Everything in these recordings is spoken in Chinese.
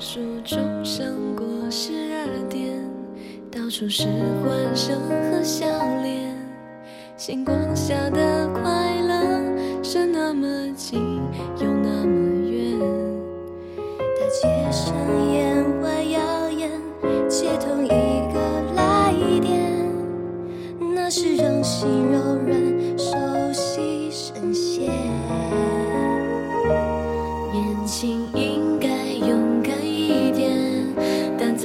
树钟声过十二点，到处是欢声和笑脸。星光下的快乐是那么近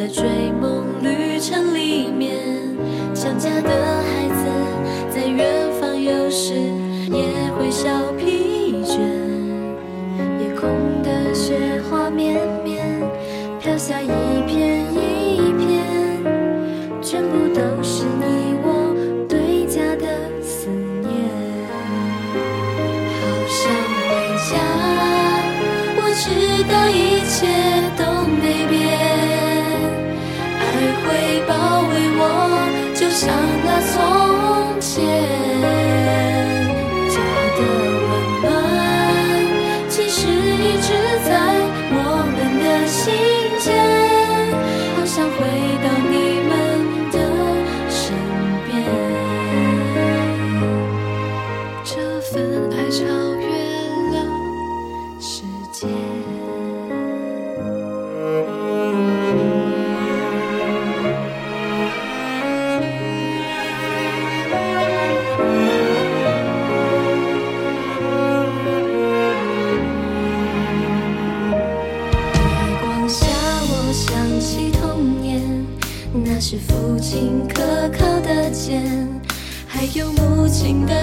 在追梦旅程里面，想家的孩子在远方，有时也会小疲倦。夜空的雪花绵绵，飘下一片一片，全部都是你我对家的思念。好想回家。我知道一切那是父亲可靠的肩，还有母亲的